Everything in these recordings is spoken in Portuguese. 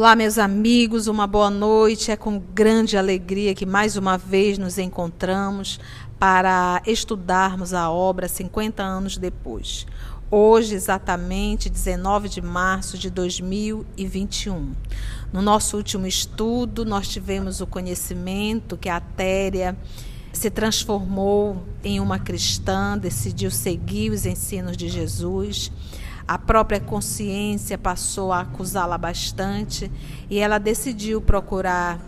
Olá, meus amigos, uma boa noite. É com grande alegria que mais uma vez nos encontramos para estudarmos a obra 50 anos depois. Hoje, exatamente 19 de março de 2021. No nosso último estudo, nós tivemos o conhecimento que a Téria se transformou em uma cristã, decidiu seguir os ensinos de Jesus a própria consciência passou a acusá-la bastante e ela decidiu procurar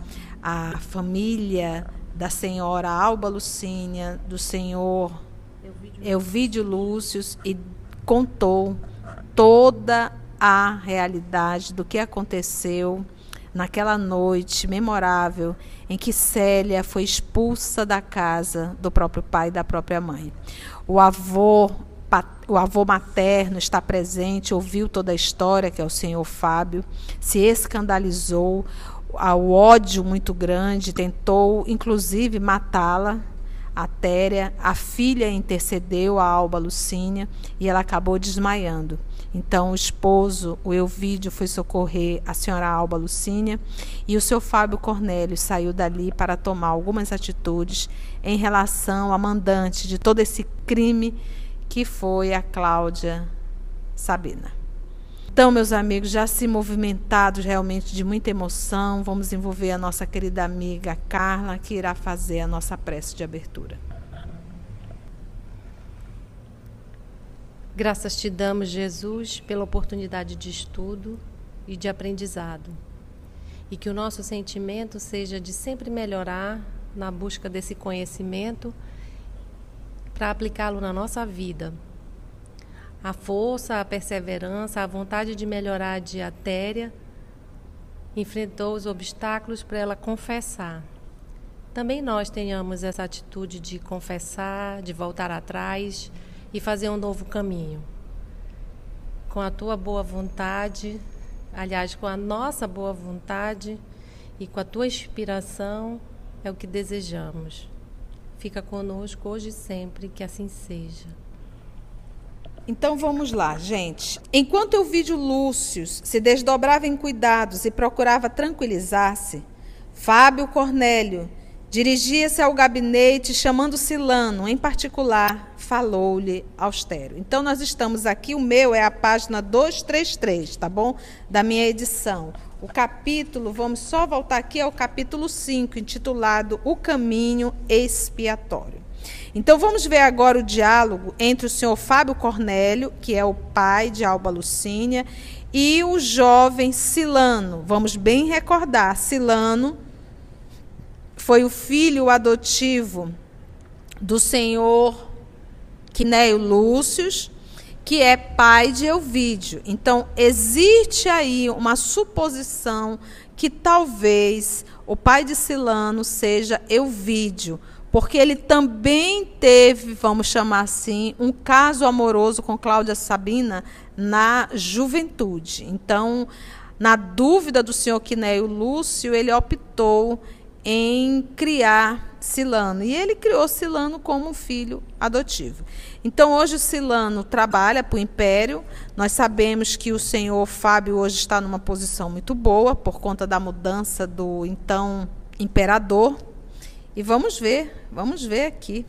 a família da senhora Alba Lucínia, do senhor Elvídio Lúcius e contou toda a realidade do que aconteceu naquela noite memorável em que Célia foi expulsa da casa do próprio pai e da própria mãe. O avô o avô materno está presente, ouviu toda a história, que é o senhor Fábio, se escandalizou, ao ódio muito grande, tentou inclusive matá-la, a Téria. A filha intercedeu a Alba Lucínia e ela acabou desmaiando. Então o esposo, o Elvídio, foi socorrer a senhora Alba Lucínia e o seu Fábio Cornélio saiu dali para tomar algumas atitudes em relação à mandante de todo esse crime que foi a Cláudia Sabina. Então, meus amigos, já se movimentados realmente de muita emoção, vamos envolver a nossa querida amiga Carla, que irá fazer a nossa prece de abertura. Graças te damos, Jesus, pela oportunidade de estudo e de aprendizado. E que o nosso sentimento seja de sempre melhorar na busca desse conhecimento para aplicá-lo na nossa vida. A força, a perseverança, a vontade de melhorar de Atéria enfrentou os obstáculos para ela confessar. Também nós tenhamos essa atitude de confessar, de voltar atrás e fazer um novo caminho. Com a tua boa vontade, aliás, com a nossa boa vontade e com a tua inspiração, é o que desejamos fica conosco hoje e sempre, que assim seja. Então vamos lá, gente. Enquanto o vídeo Lúcio se desdobrava em cuidados e procurava tranquilizar-se, Fábio Cornélio dirigia-se ao gabinete chamando Silano, em particular, falou-lhe austero. Então nós estamos aqui, o meu é a página 233, tá bom? Da minha edição. O capítulo, vamos só voltar aqui ao capítulo 5, intitulado O Caminho Expiatório. Então vamos ver agora o diálogo entre o senhor Fábio Cornélio, que é o pai de Alba Lucínia, e o jovem Silano. Vamos bem recordar, Silano foi o filho adotivo do senhor Quinéio Lúcius, que é pai de Elvídio. Então, existe aí uma suposição que talvez o pai de Silano seja Elvídio, porque ele também teve, vamos chamar assim, um caso amoroso com Cláudia Sabina na juventude. Então, na dúvida do senhor Quinéio Lúcio, ele optou em criar Silano. E ele criou Silano como filho adotivo. Então, hoje o Silano trabalha para o Império. Nós sabemos que o senhor Fábio hoje está numa posição muito boa por conta da mudança do então imperador. E vamos ver, vamos ver aqui.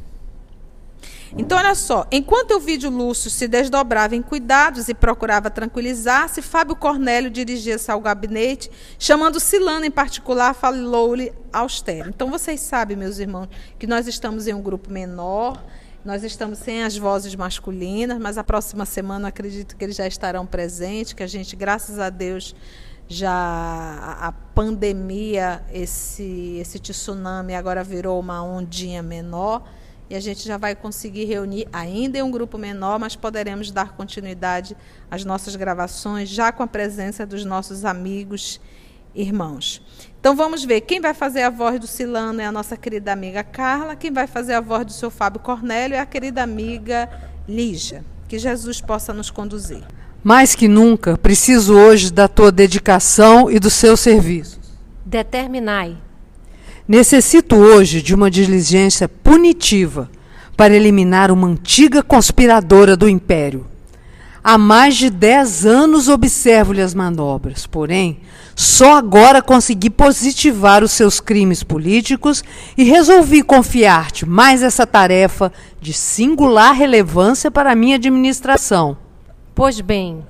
Então, olha só, enquanto o vídeo Lúcio se desdobrava em cuidados e procurava tranquilizar-se, Fábio Cornélio dirigia-se ao gabinete, chamando Silano em particular, falou-lhe austero. Então, vocês sabem, meus irmãos, que nós estamos em um grupo menor, nós estamos sem as vozes masculinas, mas a próxima semana acredito que eles já estarão presentes, que a gente, graças a Deus, já a pandemia, esse, esse tsunami agora virou uma ondinha menor e a gente já vai conseguir reunir ainda em um grupo menor, mas poderemos dar continuidade às nossas gravações já com a presença dos nossos amigos irmãos. Então vamos ver, quem vai fazer a voz do Silano é a nossa querida amiga Carla, quem vai fazer a voz do seu Fábio Cornélio é a querida amiga Lígia. Que Jesus possa nos conduzir. Mais que nunca, preciso hoje da tua dedicação e do seu serviço. Determinai Necessito hoje de uma diligência punitiva para eliminar uma antiga conspiradora do império. Há mais de dez anos observo-lhe as manobras, porém, Só agora consegui positivar os seus crimes políticos e resolvi confiar-te mais essa tarefa de singular relevância para a minha administração. Pois bem,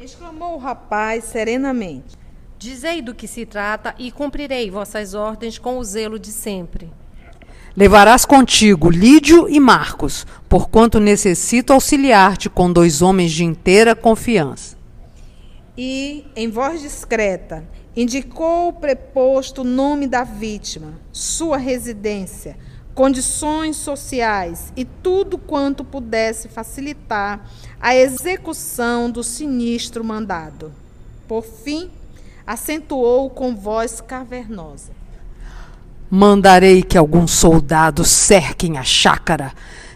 exclamou o rapaz serenamente. Dizei do que se trata e cumprirei vossas ordens com o zelo de sempre. Levarás contigo Lídio e Marcos, porquanto necessito auxiliar-te com dois homens de inteira confiança. E, em voz discreta, indicou o preposto nome da vítima, sua residência, condições sociais e tudo quanto pudesse facilitar a execução do sinistro mandado. Por fim, acentuou com voz cavernosa: Mandarei que alguns soldados cerquem a chácara,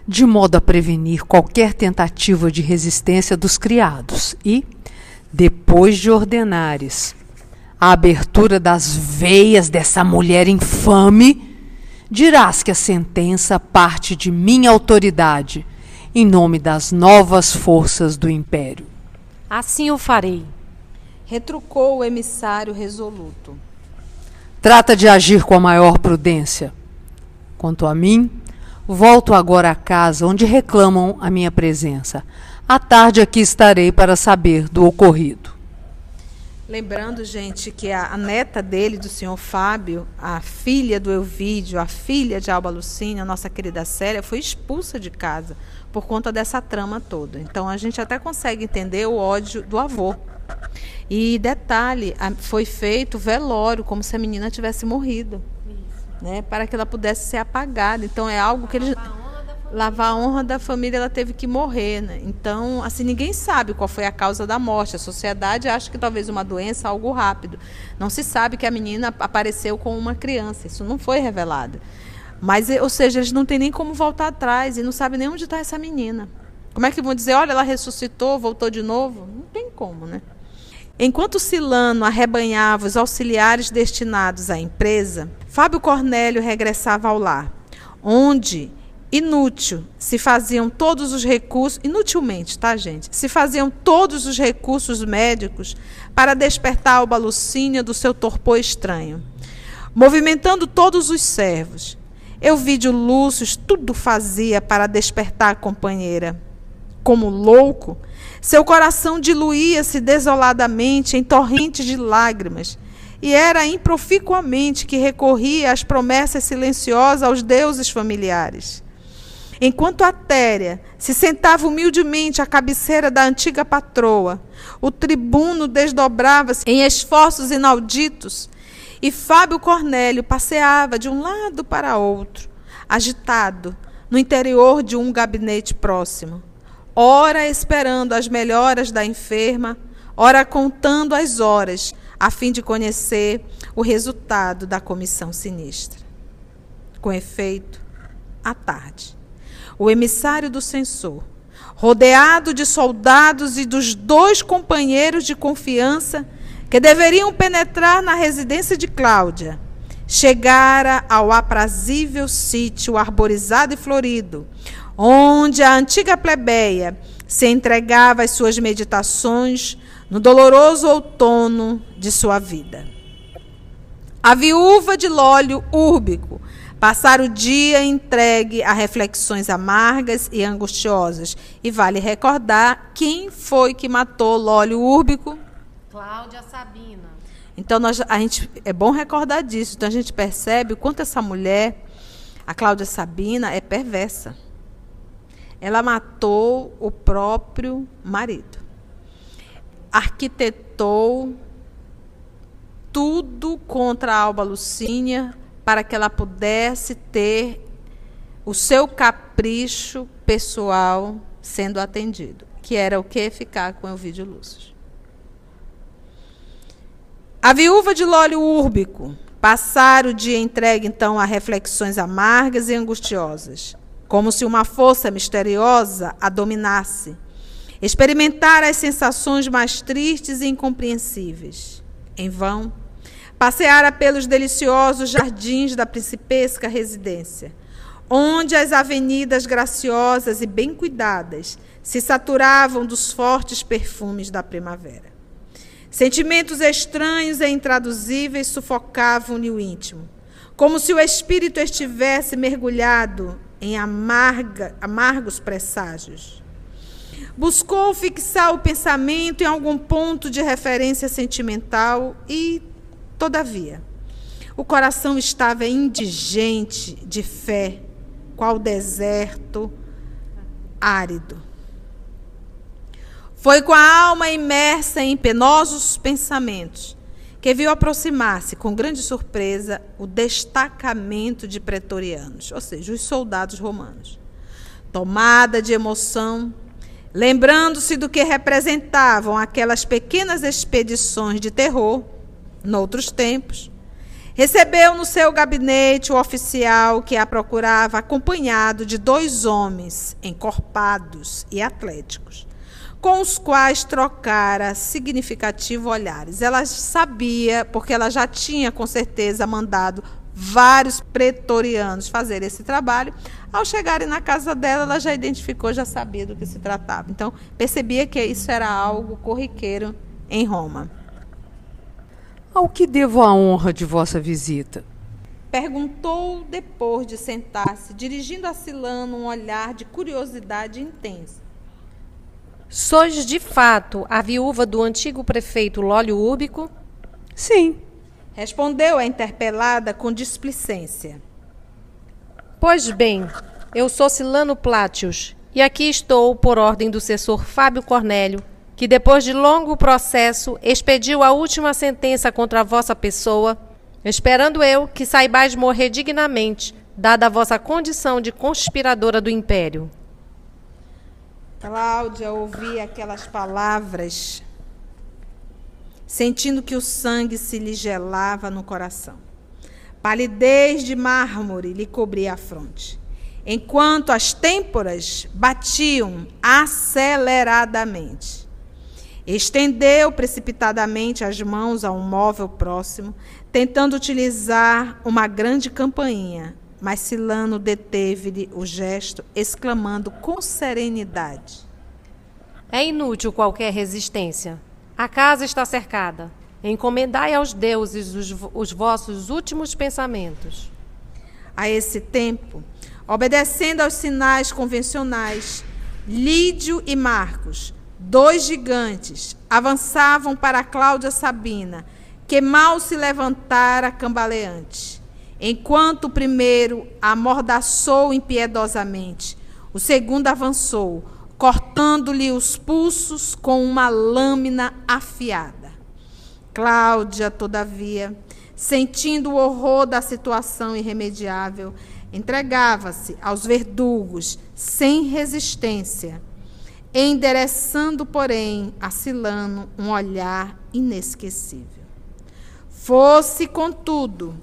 de modo a prevenir qualquer tentativa de resistência dos criados, e, depois de ordenares a abertura das veias dessa mulher infame, dirás que a sentença parte de minha autoridade, em nome das novas forças do império. Assim o farei, retrucou o emissário resoluto. Trata de agir com a maior prudência. Quanto a mim, volto agora à casa onde reclamam a minha presença. À tarde aqui estarei para saber do ocorrido. Lembrando, gente, que a, a, neta dele, do senhor Fábio, a filha do Elvídio, a filha de Alba Lucínia, nossa querida Célia, foi expulsa de casa por conta dessa trama toda. Então a gente até consegue entender o ódio do avô. E detalhe, foi feito velório, como se a menina tivesse morrido. Né, para que ela pudesse ser apagada. Então é algo que eles lavar a honra da família, ela teve que morrer, né? Então, assim, ninguém sabe qual foi a causa da morte. A sociedade acha que talvez uma doença, algo rápido. Não se sabe que a menina apareceu com uma criança. Isso não foi revelado. Mas, ou seja, eles não têm nem como voltar atrás e não sabem nem onde está essa menina. Como é que vão dizer, olha, ela ressuscitou, voltou de novo? Não tem como, né? Enquanto Silano arrebanhava os auxiliares destinados à empresa, Fábio Cornélio regressava ao lar, onde inútil se faziam todos os recursos, inutilmente, tá, gente? Se faziam todos os recursos médicos para despertar o Balucínio do seu torpor estranho. Movimentando todos os servos, Euvídio Lúcio tudo fazia para despertar a companheira. Como louco, seu coração diluía-se desoladamente em torrentes de lágrimas, e era improficuamente que recorria às promessas silenciosas aos deuses familiares. Enquanto Atéria se sentava humildemente à cabeceira da antiga patroa, o tribuno desdobrava-se em esforços inauditos e Fábio Cornélio passeava de um lado para outro, agitado, no interior de um gabinete próximo, ora esperando as melhoras da enferma, ora contando as horas, a fim de conhecer o resultado da comissão sinistra. Com efeito, à tarde, o emissário do censor, rodeado de soldados e dos dois companheiros de confiança que deveriam penetrar na residência de Cláudia, chegara ao aprazível sítio arborizado e florido, onde a antiga plebeia se entregava às suas meditações no doloroso outono de sua vida. A viúva de Lólio Úrbico Passar o dia entregue a reflexões amargas e angustiosas. E vale recordar quem foi que matou Lólio Úrbico? Cláudia Sabina. Então nós, a gente, é bom recordar disso. Então a gente percebe o quanto essa mulher, a Cláudia Sabina, é perversa. Ela matou o próprio marido. Arquitetou tudo contra a Alba Lucínia para que ela pudesse ter o seu capricho pessoal sendo atendido, que era o que ficar com o vídeo Lúcio. A viúva de Lólio Úrbico passar o dia entregue então a reflexões amargas e angustiosas, como se uma força misteriosa a dominasse. Experimentar as sensações mais tristes e incompreensíveis. Em vão, Passeara pelos deliciosos jardins da principesca residência, onde as avenidas graciosas e bem cuidadas se saturavam dos fortes perfumes da primavera. Sentimentos estranhos e intraduzíveis sufocavam-lhe o íntimo, como se o espírito estivesse mergulhado em amarga, amargos presságios. Buscou fixar o pensamento em algum ponto de referência sentimental e, todavia, o coração estava indigente de fé, qual deserto árido. Foi com a alma imersa em penosos pensamentos que viu aproximar-se com grande surpresa o destacamento de pretorianos, ou seja, os soldados romanos. Tomada de emoção, lembrando-se do que representavam aquelas pequenas expedições de terror, noutros tempos, recebeu no seu gabinete o oficial que a procurava, acompanhado de dois homens encorpados e atléticos, com os quais trocara significativo olhares. Ela sabia, porque ela já tinha com certeza mandado vários pretorianos fazer esse trabalho. Ao chegarem na casa dela, ela já identificou, já sabia do que se tratava. Então, percebia que isso era algo corriqueiro em Roma. Ao que devo a honra de vossa visita? Perguntou depois de sentar-se, dirigindo a Silano um olhar de curiosidade intensa. Sois de fato a viúva do antigo prefeito Lólio Úrbico? Sim, Respondeu a interpelada com displicência. Pois bem, eu sou Silano Plátios e aqui estou por ordem do assessor Fábio Cornélio, que depois de longo processo expediu a última sentença contra a vossa pessoa, esperando eu que saibais morrer dignamente, dada a vossa condição de conspiradora do império. Cláudia ouvia aquelas palavras sentindo que o sangue se lhe gelava no coração. Palidez de mármore lhe cobria a fronte, enquanto as têmporas batiam aceleradamente. Estendeu precipitadamente as mãos a um móvel próximo, tentando utilizar uma grande campainha, mas Silano deteve-lhe o gesto, exclamando com serenidade: É inútil qualquer resistência. A casa está cercada. Encomendai aos deuses os, os, vossos últimos pensamentos. A esse tempo, obedecendo aos sinais convencionais, Lídio e Marcos, dois gigantes, avançavam para Cláudia Sabina, que mal se levantara cambaleante. Enquanto o primeiro amordaçou impiedosamente, o segundo avançou, cortando-lhe os pulsos com uma lâmina afiada. Cláudia, todavia, sentindo o horror da situação irremediável, entregava-se aos verdugos sem resistência, endereçando, porém, a Silano um olhar inesquecível. Fosse, contudo,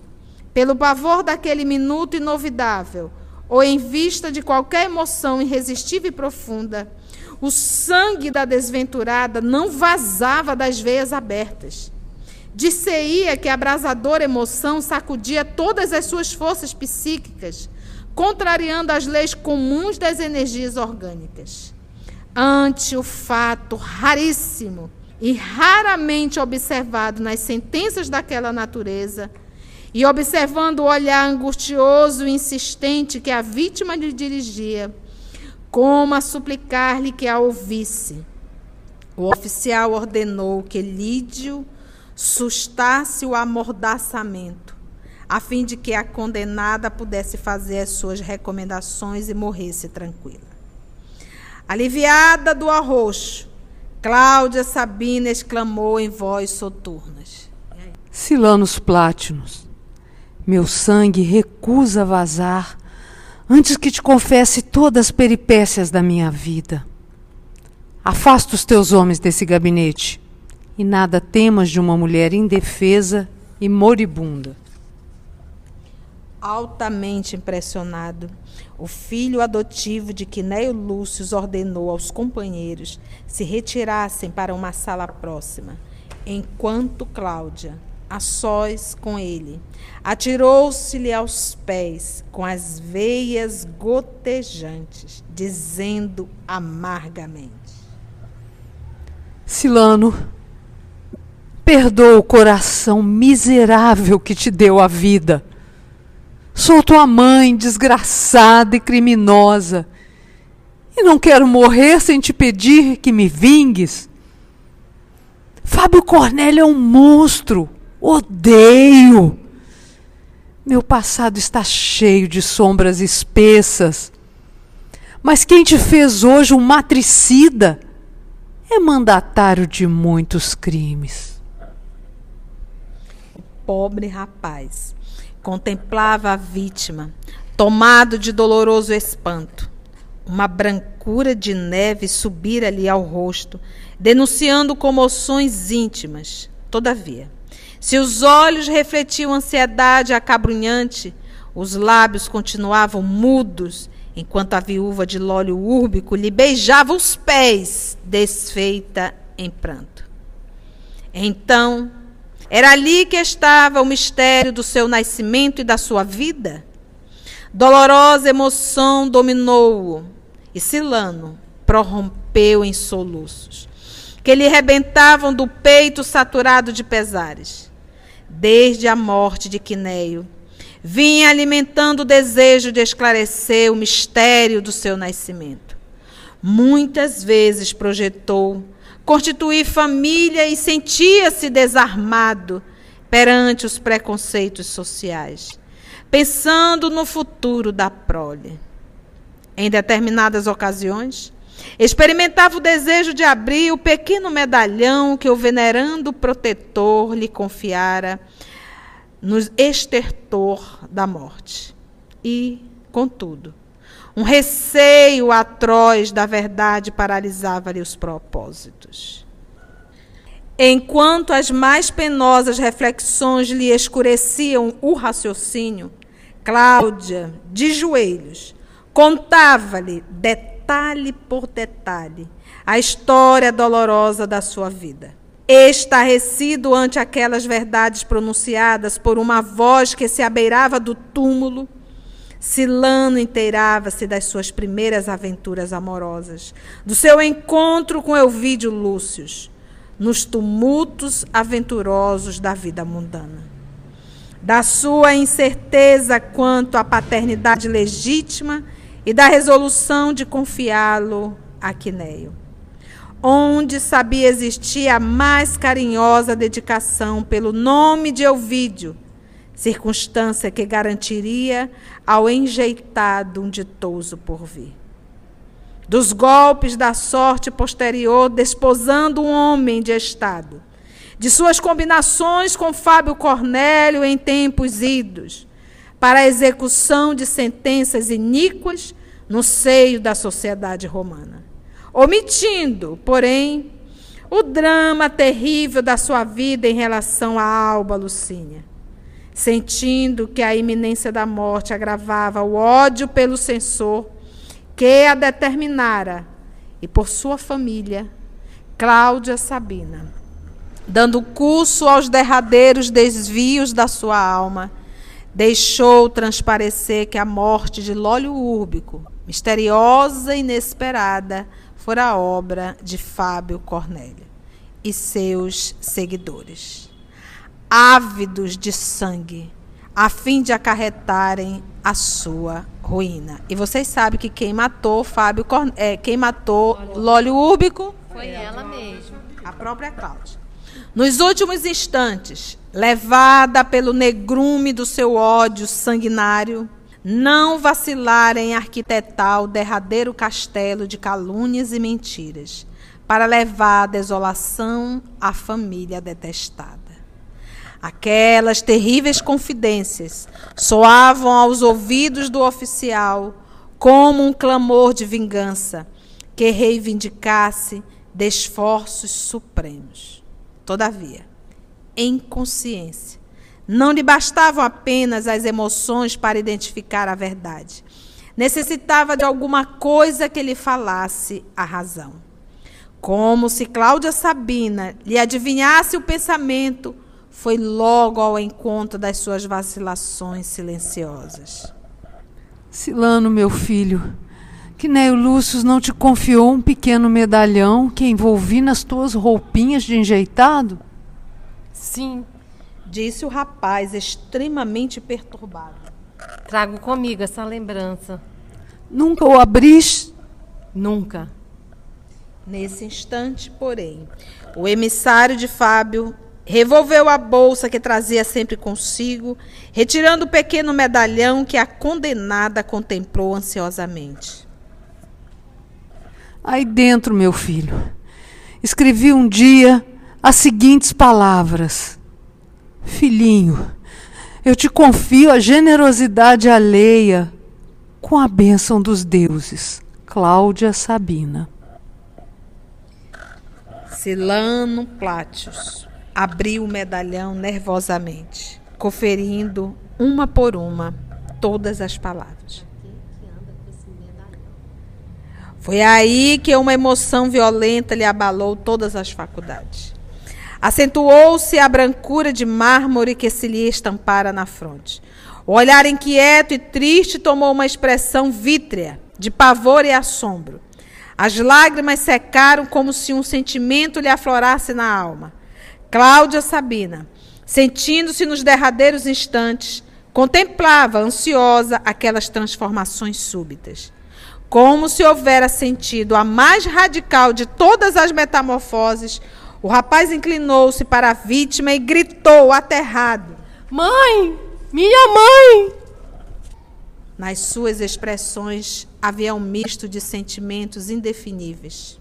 pelo pavor daquele minuto inovidável, ou em vista de qualquer emoção irresistível e profunda, o sangue da desventurada não vazava das veias abertas. Disseia que a abrasadora emoção sacudia todas as suas forças psíquicas, contrariando as leis comuns das energias orgânicas. Ante o fato raríssimo e raramente observado nas sentenças daquela natureza, e observando o olhar angustioso e insistente que a vítima lhe dirigia, como a suplicar-lhe que a ouvisse. O oficial ordenou que Lídio sustasse o amordaçamento, a fim de que a condenada pudesse fazer as suas recomendações e morresse tranquila. Aliviada do arroxo, Cláudia Sabina exclamou em voz soturnas: Silanos Plátinos, meu sangue recusa vazar antes que te confesse todas as peripécias da minha vida. Afasta os teus homens desse gabinete e nada temas de uma mulher indefesa e moribunda. Altamente impressionado, o filho adotivo de Quinéio Lúcio ordenou aos companheiros se retirassem para uma sala próxima, enquanto Cláudia, a sós com ele. Atirou-se-lhe aos pés, com as veias gotejantes, dizendo amargamente: Silano, Perdoa o coração miserável que te deu a vida. Sou tua mãe, desgraçada e criminosa, e não quero morrer sem te pedir que me vingues. Fábio Cornélio é um monstro. Odeio. Meu passado está cheio de sombras espessas. Mas quem te fez hoje um matricida é mandatário de muitos crimes. Pobre rapaz contemplava a vítima, tomado de doloroso espanto. Uma brancura de neve subira-lhe ao rosto, denunciando comoções íntimas. Todavia, se os olhos refletiam ansiedade acabrunhante, os lábios continuavam mudos, enquanto a viúva de Lólio Úrbico lhe beijava os pés, desfeita em pranto. Então, era ali que estava o mistério do seu nascimento e da sua vida? Dolorosa emoção dominou-o, e Silano prorrompeu em soluços, que lhe rebentavam do peito saturado de pesares desde a morte de Quinéio, vinha alimentando o desejo de esclarecer o mistério do seu nascimento. Muitas vezes projetou constituir família e sentia-se desarmado perante os preconceitos sociais, pensando no futuro da prole. Em determinadas ocasiões, Experimentava o desejo de abrir o pequeno medalhão que o venerando protetor lhe confiara no estertor da morte. E, contudo, um receio atroz da verdade paralisava-lhe os propósitos. Enquanto as mais penosas reflexões lhe escureciam o raciocínio, Cláudia, de joelhos, contava-lhe detalhe por detalhe, a história dolorosa da sua vida. Estarrecido ante aquelas verdades pronunciadas por uma voz que se abeirava do túmulo, Silano inteirava-se das suas primeiras aventuras amorosas, do seu encontro com Elvídio Lúcius, nos tumultos aventurosos da vida mundana. Da sua incerteza quanto à paternidade legítima e da resolução de confiá-lo a Quinéio, onde sabia existir a mais carinhosa dedicação pelo nome de Elvídio, circunstância que garantiria ao enjeitado um ditoso porvir. Dos golpes da sorte posterior, desposando um homem de estado, de suas combinações com Fábio Cornélio em tempos idos, para a execução de sentenças iníquas no seio da sociedade romana. Omitindo, porém, o drama terrível da sua vida em relação a Alba Lucínia. Sentindo que a iminência da morte agravava o ódio pelo censor que a determinara, e por sua família, Cláudia Sabina, dando curso aos derradeiros desvios da sua alma, deixou transparecer que a morte de Lólio Úrbico, misteriosa e inesperada, fora obra de Fábio Cornélio e seus seguidores, ávidos de sangue, a fim de acarretarem a sua ruína. E vocês sabem que quem matou Fábio Corn... é, quem matou Lólio Úrbico foi ela mesma, a própria Cláudia. Nos últimos instantes, levada pelo negrume do seu ódio sanguinário, não vacilar em arquitetar o derradeiro castelo de calúnias e mentiras, para levar a desolação à família detestada. Aquelas terríveis confidências soavam aos ouvidos do oficial como um clamor de vingança que reivindicasse de esforços supremos. Todavia, em consciência. Não lhe bastavam apenas as emoções para identificar a verdade. Necessitava de alguma coisa que lhe falasse a razão. Como se Cláudia Sabina lhe adivinhasse o pensamento, foi logo ao encontro das suas vacilações silenciosas. Silano, meu filho, que Neio Lúcio não te confiou um pequeno medalhão que envolvi nas tuas roupinhas de enjeitado? Sim. Disse o rapaz, extremamente perturbado. Trago comigo essa lembrança. Nunca o abris? Nunca. Nesse instante, porém, o emissário de Fábio revolveu a bolsa que trazia sempre consigo, retirando o pequeno medalhão que a condenada contemplou ansiosamente. Aí dentro, meu filho, escrevi um dia as seguintes palavras: Filhinho, eu te confio a generosidade alheia com a bênção dos deuses. Cláudia Sabina. Silano Plátios abriu o medalhão nervosamente, conferindo uma por uma todas as palavras. Foi aí que uma emoção violenta lhe abalou todas as faculdades. Acentuou-se a brancura de mármore que se lhe estampara na fronte. O olhar inquieto e triste tomou uma expressão vítrea, de pavor e assombro. As lágrimas secaram como se um sentimento lhe aflorasse na alma. Cláudia Sabina, sentindo-se nos derradeiros instantes, contemplava ansiosa aquelas transformações súbitas. Como se houvera sentido a mais radical de todas as metamorfoses, o rapaz inclinou-se para a vítima e gritou aterrado: Mãe! Minha mãe! Nas suas expressões havia um misto de sentimentos indefiníveis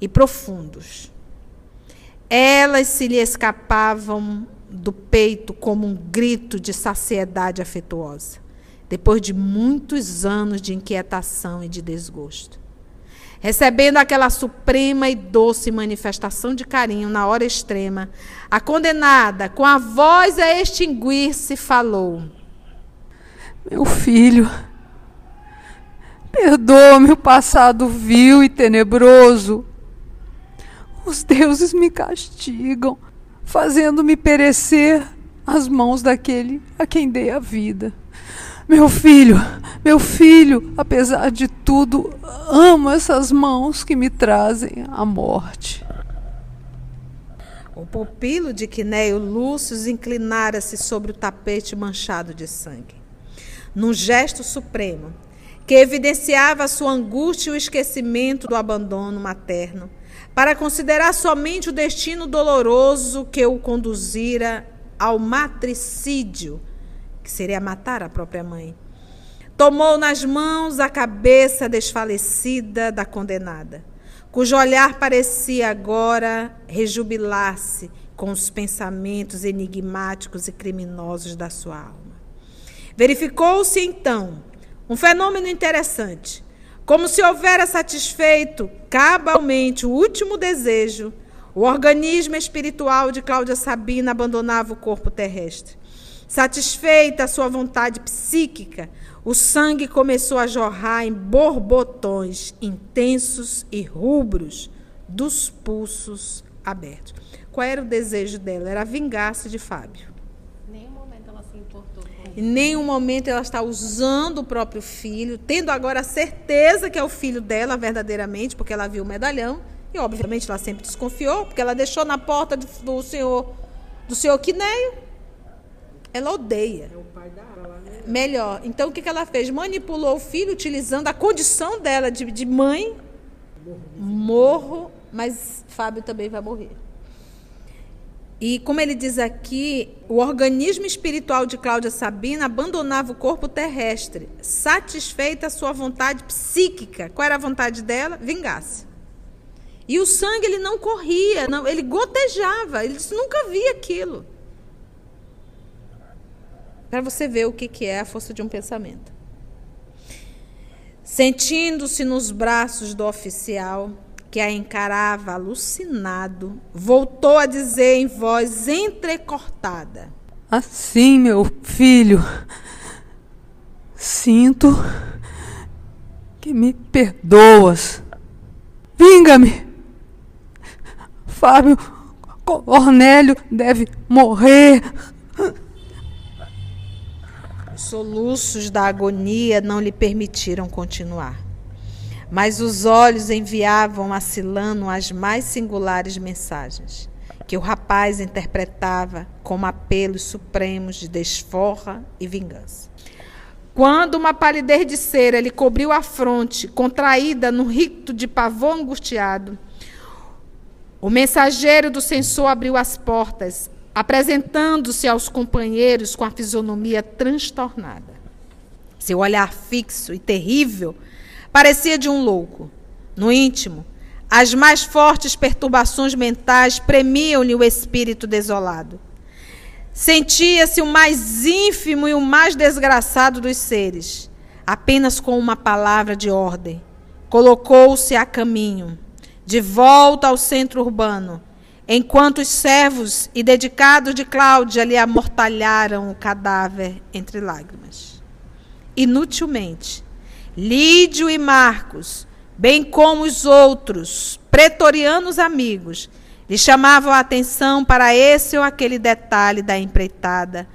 e profundos. Elas se lhe escapavam do peito como um grito de saciedade afetuosa, depois de muitos anos de inquietação e de desgosto. Recebendo aquela suprema e doce manifestação de carinho na hora extrema, a condenada, com a voz a extinguir-se, falou: Meu filho, perdoa-me o passado vil e tenebroso. Os deuses me castigam, fazendo-me perecer às mãos daquele a quem dei a vida. Meu filho, meu filho, apesar de tudo, amo essas mãos que me trazem a morte. O pupilo de Quinéio Lúcio inclinara-se sobre o tapete manchado de sangue. Num gesto supremo, que evidenciava sua angústia e o esquecimento do abandono materno, para considerar somente o destino doloroso que o conduzira ao matricídio que seria matar a própria mãe. Tomou nas mãos a cabeça desfalecida da condenada, cujo olhar parecia agora rejubilar-se com os pensamentos enigmáticos e criminosos da sua alma. Verificou-se então um fenômeno interessante. Como se houvera satisfeito cabalmente o último desejo, o organismo espiritual de Cláudia Sabina abandonava o corpo terrestre. Satisfeita a sua vontade psíquica, o sangue começou a jorrar em borbotões intensos e rubros dos pulsos abertos. Qual era o desejo dela? Era vingar-se de Fábio. Nenhum momento ela se importou com Em nenhum momento ela está usando o próprio filho, tendo agora a certeza que é o filho dela verdadeiramente, porque ela viu o medalhão. E obviamente ela sempre desconfiou, porque ela deixou na porta do, do senhor do senhor Quineio. Ela odeia. É o pai dela, né? Melhor. Então o que, que ela fez? Manipulou o filho utilizando a condição dela de, de mãe. Morro, mas Fábio também vai morrer. E como ele diz aqui, o organismo espiritual de Cláudia Sabina abandonava o corpo terrestre, satisfeita a sua vontade psíquica. Qual era a vontade dela? Vingar-se. E o sangue ele não corria, não, ele gotejava, ele nunca via aquilo. Para você ver o que, que é a força de um pensamento. Sentindo-se nos braços do oficial, que a encarava alucinado, voltou a dizer em voz entrecortada: Assim, meu filho, sinto que me perdoas. Vinga-me. Fábio Cornélio deve morrer. Os soluços da agonia não lhe permitiram continuar. Mas os olhos enviavam a Silano as mais singulares mensagens. que o rapaz interpretava como apelos supremos de desforra e vingança. Quando uma palidez de cera lhe cobriu a fronte, contraída num rito de pavor angustiado, o mensageiro do censor abriu as portas, apresentando-se aos companheiros com a fisionomia transtornada. Seu olhar fixo e terrível parecia de um louco. No íntimo, as mais fortes perturbações mentais premiam-lhe o espírito desolado. Sentia-se o mais ínfimo e o mais desgraçado dos seres. Apenas com uma palavra de ordem, colocou-se a caminho, de volta ao centro urbano, enquanto os servos e dedicados de Cláudia lhe amortalharam o cadáver entre lágrimas. Inutilmente, Lídio e Marcos, bem como os outros pretorianos amigos, lhe chamavam a atenção para esse ou aquele detalhe da empreitada,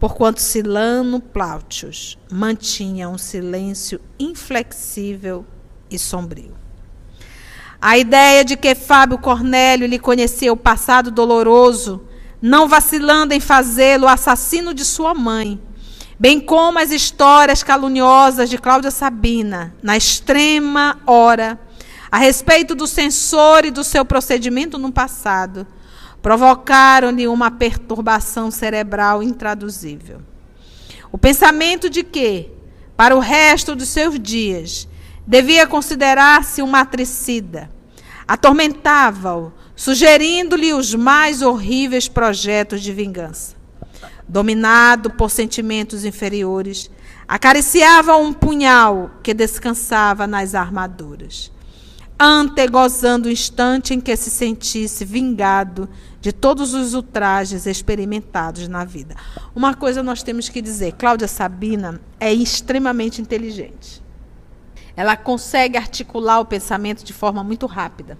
porquanto Silano Plautius mantinha um silêncio inflexível e sombrio. A ideia de que Fábio Cornélio lhe conhecia o passado doloroso, não vacilando em fazê-lo assassino de sua mãe, bem como as histórias caluniosas de Cláudia Sabina, na extrema hora, a respeito do censor e do seu procedimento no passado, provocaram-lhe uma perturbação cerebral intraduzível. O pensamento de que, para o resto dos seus dias, devia considerar-se um matricida, atormentava-o, sugerindo-lhe os mais horríveis projetos de vingança. Dominado por sentimentos inferiores, acariciava um punhal que descansava nas armaduras antegozando o instante em que se sentisse vingado de todos os ultrajes experimentados na vida. Uma coisa nós temos que dizer: Cláudia Sabina é extremamente inteligente. Ela consegue articular o pensamento de forma muito rápida.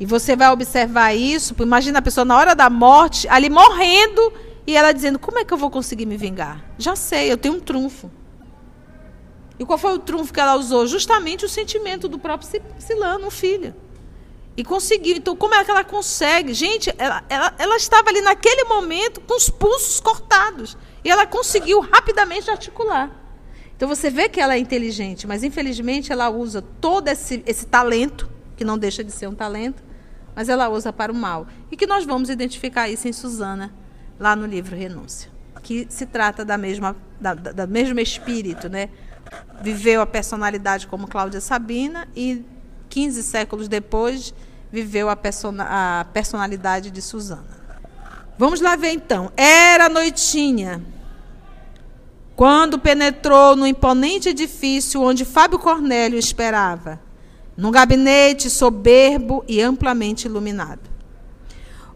E você vai observar isso, imagina a pessoa na hora da morte, ali morrendo, e ela dizendo: Como é que eu vou conseguir me vingar? Já sei, eu tenho um trunfo. E qual foi o trunfo que ela usou? Justamente o sentimento do próprio Silano, o filho. E conseguiu. Então, como é que ela consegue? Gente, ela, ela, ela estava ali naquele momento com os pulsos cortados. E ela conseguiu rapidamente articular. Então você vê que ela é inteligente, mas infelizmente ela usa todo esse, esse talento, que não deixa de ser um talento, mas ela usa para o mal. E que nós vamos identificar isso em Susana, lá no livro Renúncia. Que se trata da mesma, da, da, da mesmo espírito, né? viveu a personalidade como Cláudia Sabina e 15 séculos depois viveu a, persona a personalidade de Susana. Vamos lá ver então. Era noitinha quando penetrou no imponente edifício onde Fábio Cornélio esperava, num gabinete soberbo e amplamente iluminado.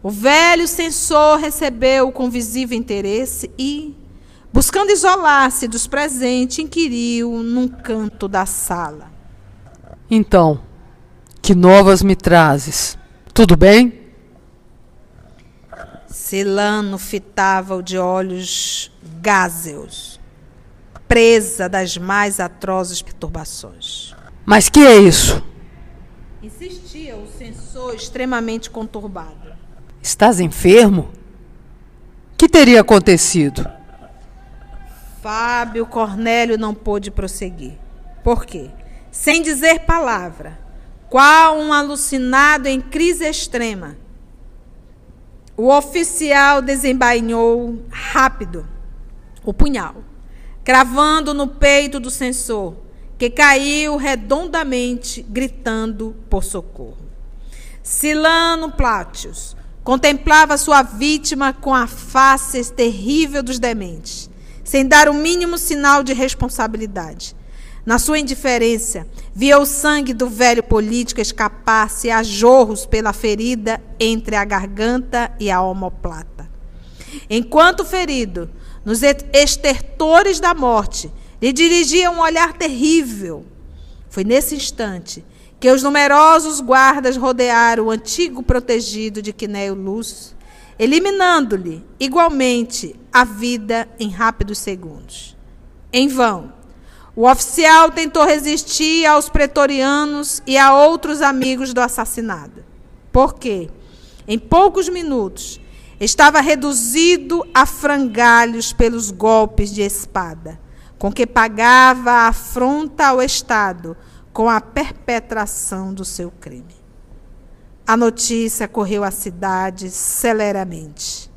O velho censor recebeu com visível interesse e, Buscando isolar-se dos presentes, inquiriu num canto da sala. Então, que novas me trazes? Tudo bem? Silano fitava-o de olhos gáseos, presa das mais atrozes perturbações. Mas que é isso? Insistia o censor extremamente conturbado. Estás enfermo? Que teria acontecido? Fábio Cornélio não pôde prosseguir. Por quê? Sem dizer palavra, qual um alucinado em crise extrema, o oficial desembainhou rápido o punhal, cravando no peito do censor, que caiu redondamente, gritando por socorro. Silano Plátios contemplava sua vítima com a face terrível dos dementes sem dar o mínimo sinal de responsabilidade. Na sua indiferença, via o sangue do velho político escapar-se a jorros pela ferida entre a garganta e a omoplata. Enquanto ferido, nos estertores da morte, lhe dirigia um olhar terrível. Foi nesse instante que os numerosos guardas rodearam o antigo protegido de Quinéio Lúcio eliminando-lhe igualmente a vida em rápidos segundos. Em vão. O oficial tentou resistir aos pretorianos e a outros amigos do assassinado. Por quê? em poucos minutos, estava reduzido a frangalhos pelos golpes de espada, com que pagava a afronta ao Estado com a perpetração do seu crime. A notícia correu à cidade celeramente.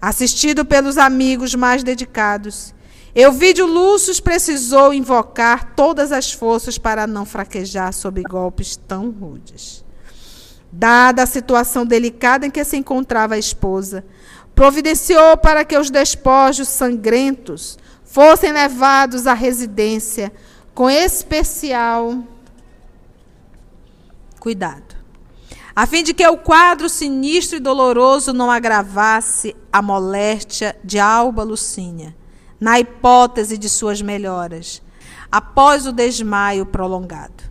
Assistido pelos amigos mais dedicados, Euvídio Lúcio precisou invocar todas as forças para não fraquejar sob golpes tão rudes. Dada a situação delicada em que se encontrava a esposa, providenciou para que os despojos sangrentos fossem levados à residência com especial cuidado, a fim de que o quadro sinistro e doloroso não agravasse a moléstia de Alba Lucínia, na hipótese de suas melhoras, após o desmaio prolongado.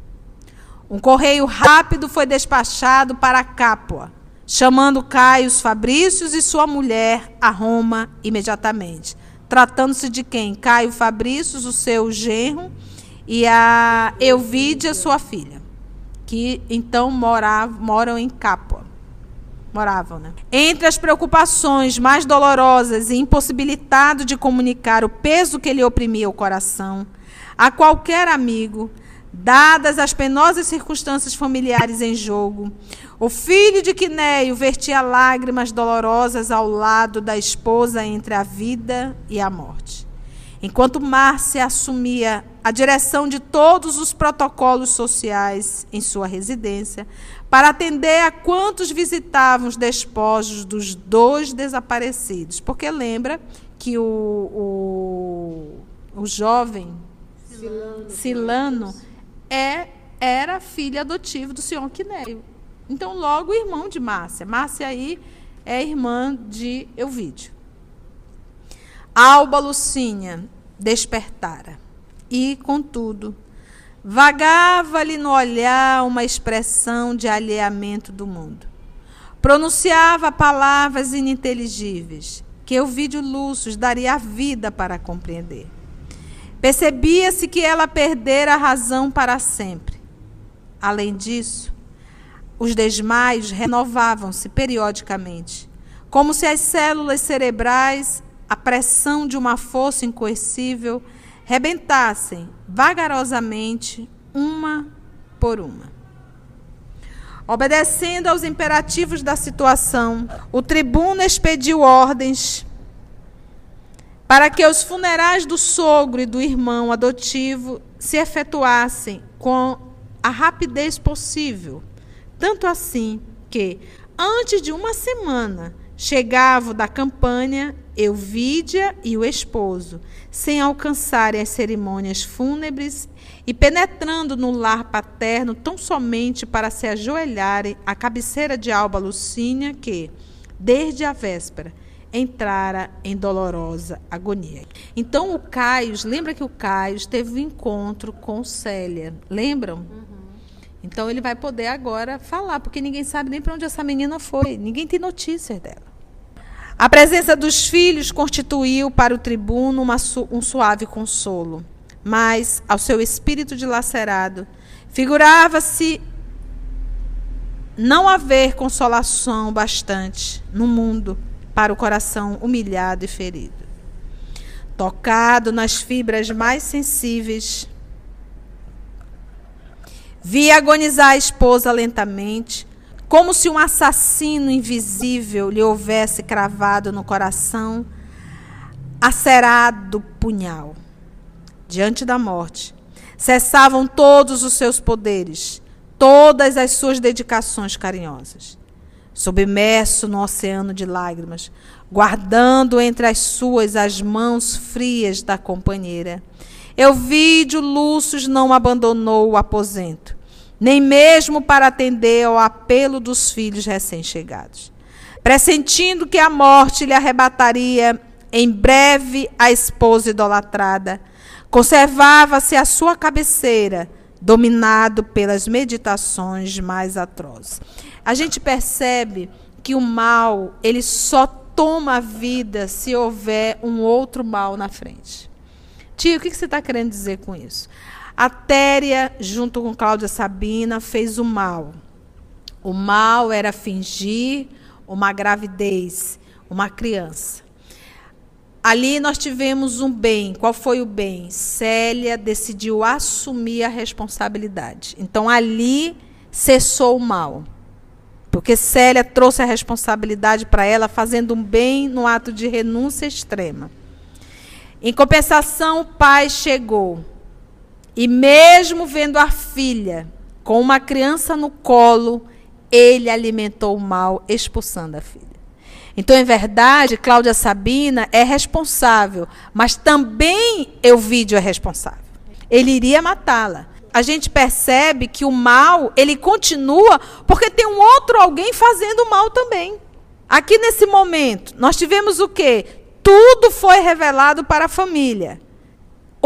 Um correio rápido foi despachado para Capua, chamando Caios Fabrícios e sua mulher a Roma imediatamente. Tratando-se de quem? Caio Fabrícios, o seu genro, e a Euvídia, sua filha, que então moravam, moram em Capua. Moravam, né? Entre as preocupações mais dolorosas e impossibilitado de comunicar o peso que lhe oprimia o coração a qualquer amigo, dadas as penosas circunstâncias familiares em jogo, o filho de Quinéio vertia lágrimas dolorosas ao lado da esposa entre a vida e a morte. Enquanto Márcia assumia a direção de todos os protocolos sociais em sua residência, para atender a quantos visitavam os despojos dos dois desaparecidos. Porque lembra que o, o, o jovem Silano, Silano é, era filho adotivo do senhor Quinéio. Então, logo, irmão de Márcia. Márcia aí é irmã de Euvídio. Alba Lucinha despertara e, contudo, vagava-lhe no olhar uma expressão de alheamento do mundo. Pronunciava palavras ininteligíveis que Euvídio Lúcio daria a vida para compreender. Percebia-se que ela perdera a razão para sempre. Além disso, os desmaios renovavam-se periodicamente, como se as células cerebrais a pressão de uma força incoercível, rebentassem vagarosamente, uma por uma. Obedecendo aos imperativos da situação, o tribuno expediu ordens para que os funerais do sogro e do irmão adotivo se efetuassem com a rapidez possível. Tanto assim que, antes de uma semana, chegavam da campanha Euvídia e o esposo, sem alcançarem as cerimônias fúnebres e penetrando no lar paterno tão somente para se ajoelharem à cabeceira de Alba Lucínia, que, desde a véspera, entrara em dolorosa agonia. Então o Caio, lembra que o Caio teve um encontro com Célia, lembram? Uhum. Então ele vai poder agora falar, porque ninguém sabe nem para onde essa menina foi, ninguém tem notícias dela. A presença dos filhos constituiu para o tribuno uma, um suave consolo, mas ao seu espírito dilacerado figurava-se não haver consolação bastante no mundo para o coração humilhado e ferido. Tocado nas fibras mais sensíveis, via agonizar a esposa lentamente, como se um assassino invisível lhe houvesse cravado no coração acerado punhal. Diante da morte, cessavam todos os seus poderes, todas as suas dedicações carinhosas. Submerso no oceano de lágrimas, guardando entre as suas as mãos frias da companheira, Euvídio Lúcio não abandonou o aposento nem mesmo para atender ao apelo dos filhos recém-chegados. Pressentindo que a morte lhe arrebataria em breve a esposa idolatrada, conservava-se à sua cabeceira, dominado pelas meditações mais atrozes. A gente percebe que o mal, ele só toma a vida se houver um outro mal na frente. Tio, o que você está querendo dizer com isso? A Téria, junto com Cláudia Sabina, fez o mal. O mal era fingir uma gravidez, uma criança. Ali nós tivemos um bem. Qual foi o bem? Célia decidiu assumir a responsabilidade. Então ali cessou o mal. Porque Célia trouxe a responsabilidade para ela, fazendo um bem no ato de renúncia extrema. Em compensação, o pai chegou. E mesmo vendo a filha com uma criança no colo, ele alimentou o mal, expulsando a filha. Então, em verdade, Cláudia Sabina é responsável, mas também Euvídio é responsável. Ele iria matá-la. A gente percebe que o mal, ele continua porque tem um outro alguém fazendo mal também. Aqui nesse momento, nós tivemos o quê? Tudo foi revelado para a família.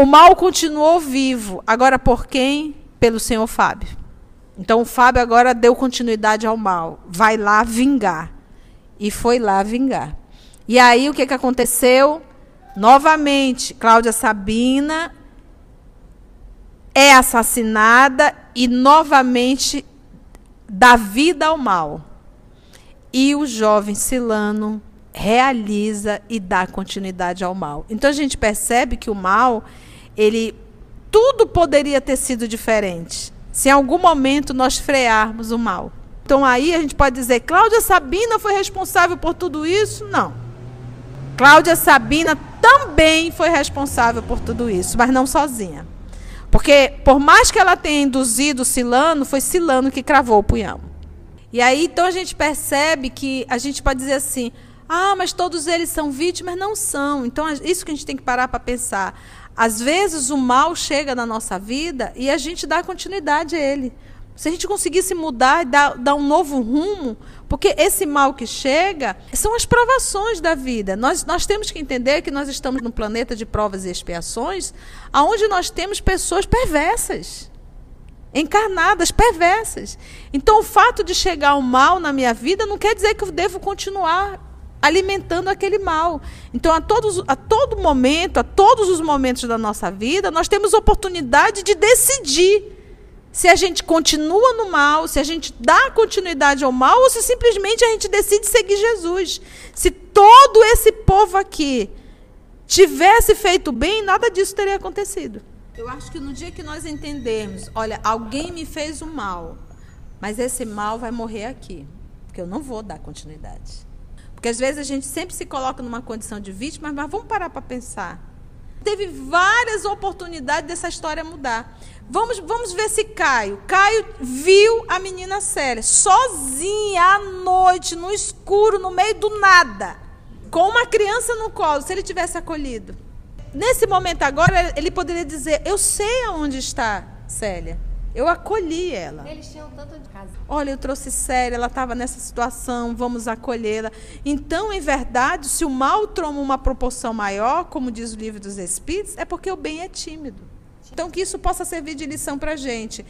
O mal continuou vivo. Agora por quem? Pelo senhor Fábio. Então o Fábio agora deu continuidade ao mal. Vai lá vingar e foi lá vingar. E aí o que, que aconteceu? Novamente, Cláudia Sabina é assassinada e novamente dá vida ao mal. E o jovem Silano realiza e dá continuidade ao mal. Então a gente percebe que o mal, ele tudo poderia ter sido diferente se em algum momento nós frearmos o mal. Então aí a gente pode dizer, Cláudia Sabina foi responsável por tudo isso? Não. Cláudia Sabina também foi responsável por tudo isso, mas não sozinha. Porque por mais que ela tenha induzido Silano, foi Silano que cravou o punhal. E aí então a gente percebe que a gente pode dizer assim: "Ah, mas todos eles são vítimas, não são". Então isso que a gente tem que parar para pensar. Às vezes o mal chega na nossa vida e a gente dá continuidade a ele. Se a gente conseguisse mudar e dar, dar um novo rumo, porque esse mal que chega são as provações da vida. Nós, nós temos que entender que nós estamos num planeta de provas e expiações, onde nós temos pessoas perversas, encarnadas, perversas. Então, o fato de chegar o mal na minha vida não quer dizer que eu devo continuar alimentando aquele mal. Então, a, todos, a todo momento, a todos os momentos da nossa vida, nós temos oportunidade de decidir se a gente continua no mal, se a gente dá continuidade ao mal, ou se simplesmente a gente decide seguir Jesus. Se todo esse povo aqui tivesse feito bem, nada disso teria acontecido. Eu acho que no dia que nós entendermos, olha, alguém me fez o mal, mas esse mal vai morrer aqui, porque eu não vou dar continuidade. Porque às vezes a gente sempre se coloca numa condição de vítima, mas vamos parar para pensar. Teve várias oportunidades dessa história mudar. Vamos, vamos ver se Caio. Caio viu a menina Célia sozinha à noite, no escuro, no meio do nada, com uma criança no colo. Se ele tivesse acolhido, nesse momento agora ele poderia dizer: Eu sei aonde está Célia. Eu acolhi ela. Eles tinham tanto de casa. Olha, eu trouxe Célia, ela estava nessa situação, vamos acolhê-la. Então, em verdade, se o mal toma uma proporção maior, como diz o livro dos Espíritos, é porque o bem é tímido. Então, que isso possa servir de lição para a gente.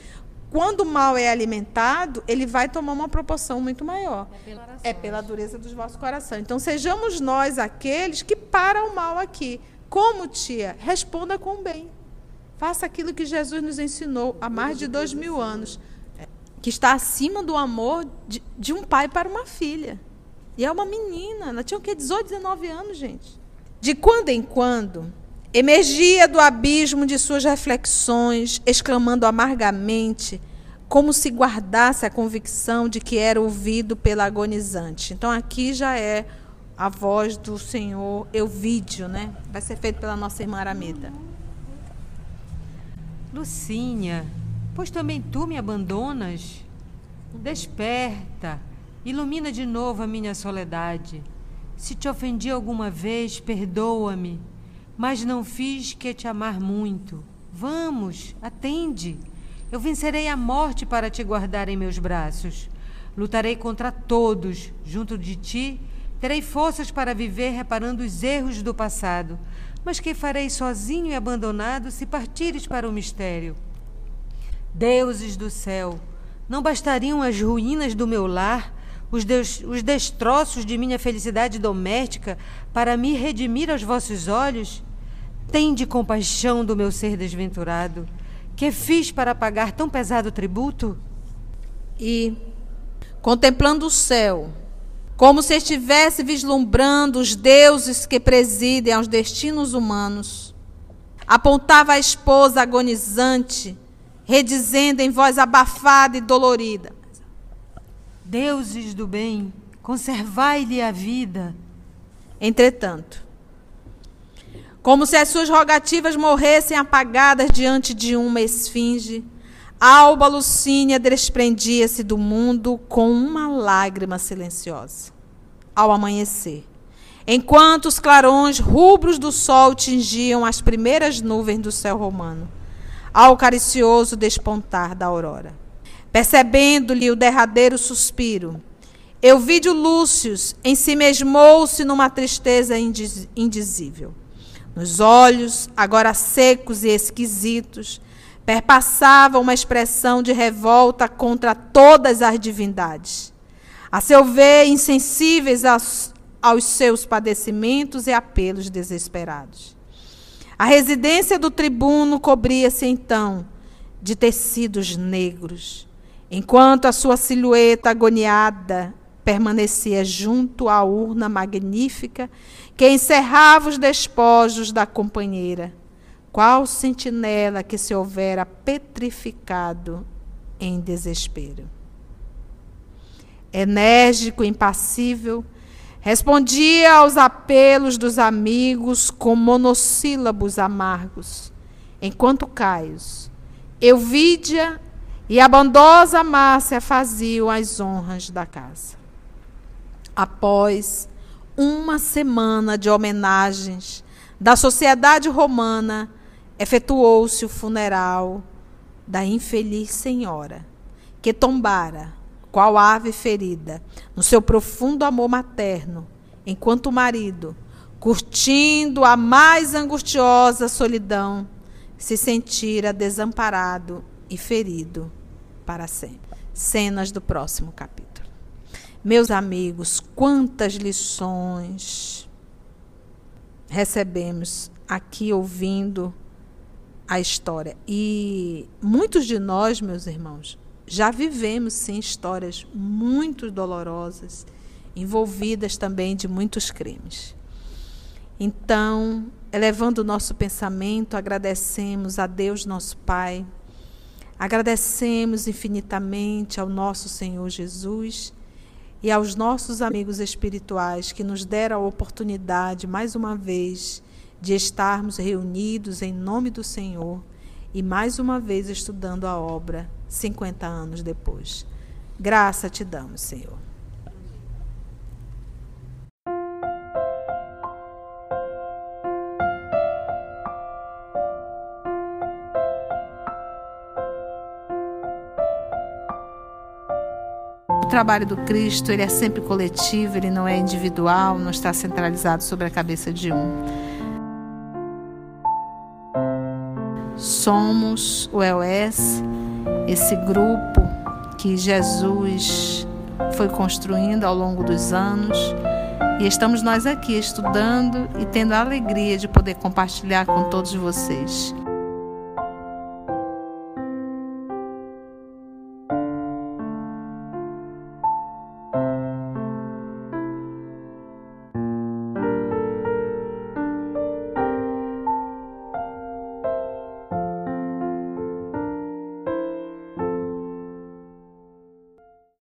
Quando o mal é alimentado, ele vai tomar uma proporção muito maior. É pela, é pela dureza dos vossos corações. Então, sejamos nós aqueles que param o mal aqui. Como, tia? Responda com o bem. Faça aquilo que Jesus nos ensinou há mais de dois mil anos, que está acima do amor de, de um pai para uma filha. E é uma menina, ela tinha o quê? 18, 19 anos, gente. De quando em quando, Emergia do abismo de suas reflexões, exclamando amargamente, como se guardasse a convicção de que era ouvido pela agonizante. Então aqui já é a voz do Senhor Euvídio, né? Vai ser feito pela nossa irmã Aramida. Lucinha, pois também tu me abandonas? Desperta, ilumina de novo a minha soledade. Se te ofendi alguma vez, perdoa-me mas não fiz que te amar muito. Vamos, atende. Eu vencerei a morte para te guardar em meus braços. Lutarei contra todos, junto de ti. Terei forças para viver reparando os erros do passado. Mas que farei sozinho e abandonado se partires para o mistério? Deuses do céu, não bastariam as ruínas do meu lar, os, des os destroços de minha felicidade doméstica, para me redimir aos vossos olhos? Tende compaixão do meu ser desventurado. Que fiz para pagar tão pesado tributo? E contemplando o céu, como se estivesse vislumbrando os deuses que presidem aos destinos humanos. Apontava a esposa agonizante, redizendo em voz abafada e dolorida: Deuses do bem, conservai-lhe a vida. Entretanto, como se as suas rogativas morressem apagadas diante de uma esfinge, Alba Lucínia desprendia-se do mundo com uma lágrima silenciosa. Ao amanhecer, enquanto os clarões rubros do sol tingiam as primeiras nuvens do céu romano, ao caricioso despontar da aurora. Percebendo-lhe o derradeiro suspiro, Euvídio Lúcius ensimesmou-se numa tristeza indizível. Nos olhos, agora secos e esquisitos, perpassava uma expressão de revolta contra todas as divindades. A seu ver, insensíveis aos, aos seus padecimentos e apelos desesperados. A residência do tribuno cobria-se então de tecidos negros, enquanto a sua silhueta agoniada permanecia junto à urna magnífica que encerrava os despojos da companheira qual sentinela que se houvera petrificado em desespero. Enérgico, impassível, respondia aos apelos dos amigos com monossílabos amargos, enquanto Caios, Euvídia e a bondosa Márcia faziam as honras da casa. Após uma semana de homenagens da sociedade romana, efetuou-se o funeral da infeliz senhora, que tombara, qual ave ferida, no seu profundo amor materno, enquanto o marido, curtindo a mais angustiosa solidão, se sentira desamparado e ferido para sempre. Cenas do próximo capítulo. Meus amigos, quantas lições recebemos aqui ouvindo a história. E muitos de nós, meus irmãos, já vivemos sim histórias muito dolorosas, envolvidas também de muitos crimes. Então, elevando o nosso pensamento, agradecemos a Deus, nosso Pai, agradecemos infinitamente ao nosso Senhor Jesus e aos nossos amigos espirituais que nos deram a oportunidade, mais uma vez, de estarmos reunidos em nome do Senhor e mais uma vez estudando a obra 50 anos depois. Graça te damos, Senhor. O trabalho do Cristo ele é sempre coletivo, ele não é individual, não está centralizado sobre a cabeça de um. Somos o EOS, esse grupo que Jesus foi construindo ao longo dos anos. E estamos nós aqui estudando e tendo a alegria de poder compartilhar com todos vocês.